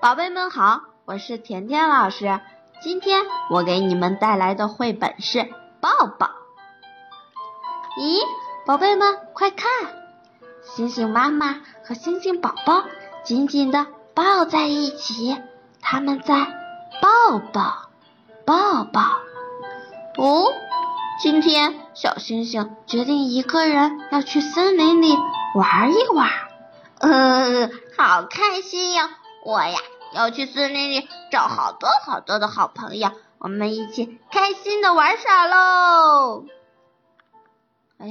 宝贝们好，我是甜甜老师。今天我给你们带来的绘本是《抱抱》。咦，宝贝们快看，星星妈妈和星星宝宝紧紧的抱在一起，他们在抱抱抱抱。哦，今天小星星决定一个人要去森林里玩一玩，呃，好开心呀！我呀，要去森林里找好多好多的好朋友，我们一起开心的玩耍喽！哎，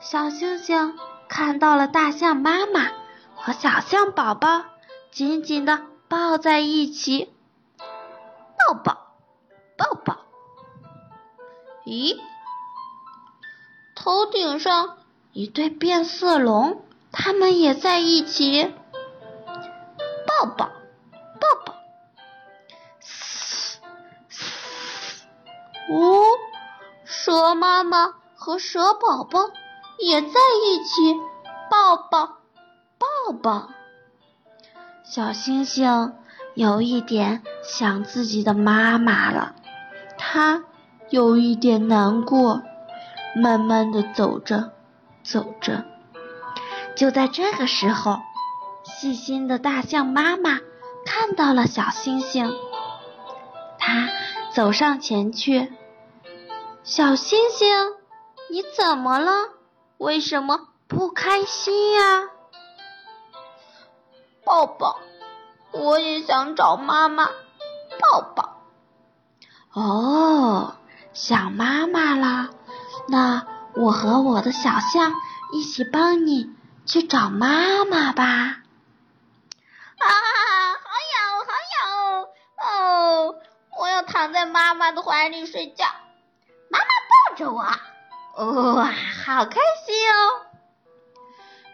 小星星看到了大象妈妈和小象宝宝紧紧的抱在一起，抱抱抱抱。咦，头顶上一对变色龙，它们也在一起。抱抱，抱抱，嘶嘶，哦，蛇妈妈和蛇宝宝也在一起，抱抱，抱抱。小星星有一点想自己的妈妈了，它有一点难过，慢慢的走着，走着。就在这个时候。细心的大象妈妈看到了小星星，它走上前去：“小星星，你怎么了？为什么不开心呀？”抱抱，我也想找妈妈抱抱。哦，想妈妈了？那我和我的小象一起帮你去找妈妈吧。啊，好痒，好痒哦！哦我要躺在妈妈的怀里睡觉，妈妈抱着我，哇，好开心哦！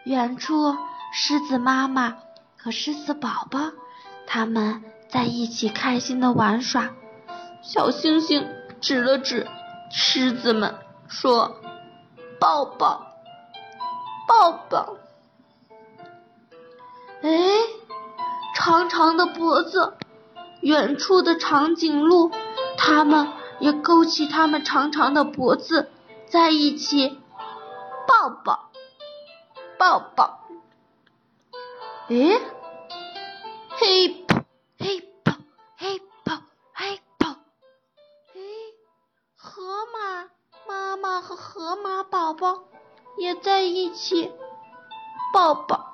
远处，狮子妈妈和狮子宝宝他们在一起开心的玩耍。小星星指了指狮子们，说：“抱抱，抱抱。”长的脖子，远处的长颈鹿，它们也勾起它们长长的脖子，在一起抱抱抱抱。诶，嘿跑嘿跑嘿跑嘿跑，诶，河马妈妈和河马宝宝也在一起抱抱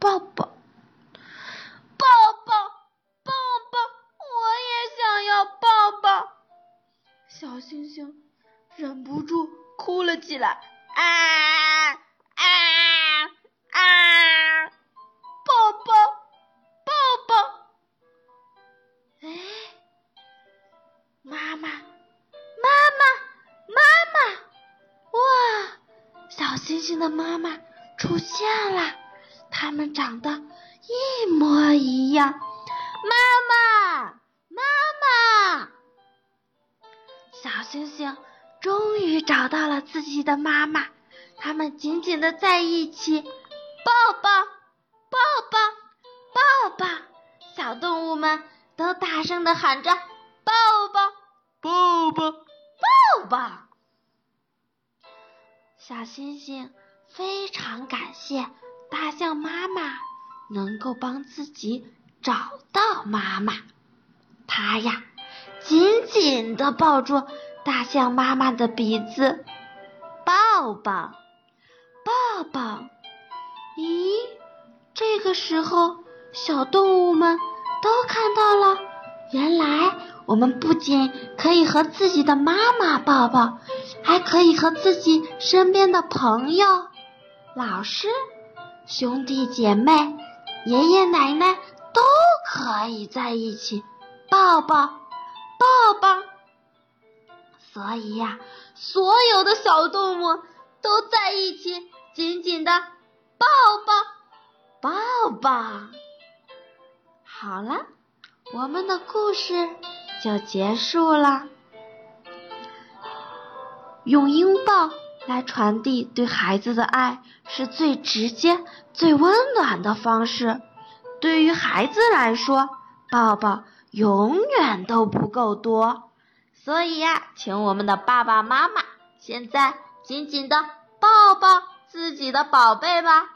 抱抱。忍不住哭了起来，啊啊啊！抱抱抱抱！哎，妈妈妈妈妈妈！哇，小星星的妈妈出现了，他们长得一模一样。妈妈。妈妈小星星终于找到了自己的妈妈，他们紧紧的在一起，抱抱，抱抱，抱抱！小动物们都大声的喊着：“抱抱，抱抱，抱抱！”小星星非常感谢大象妈妈能够帮自己找到妈妈，它呀。紧紧的抱住大象妈妈的鼻子，抱抱，抱抱。咦，这个时候，小动物们都看到了。原来，我们不仅可以和自己的妈妈抱抱，还可以和自己身边的朋友、老师、兄弟姐妹、爷爷奶奶都可以在一起抱抱。抱抱，所以呀，所有的小动物都在一起紧紧的抱抱抱抱。好了，我们的故事就结束了。用拥抱来传递对孩子的爱，是最直接、最温暖的方式。对于孩子来说，抱抱永远都不够多。所以呀，请我们的爸爸妈妈现在紧紧的抱抱自己的宝贝吧。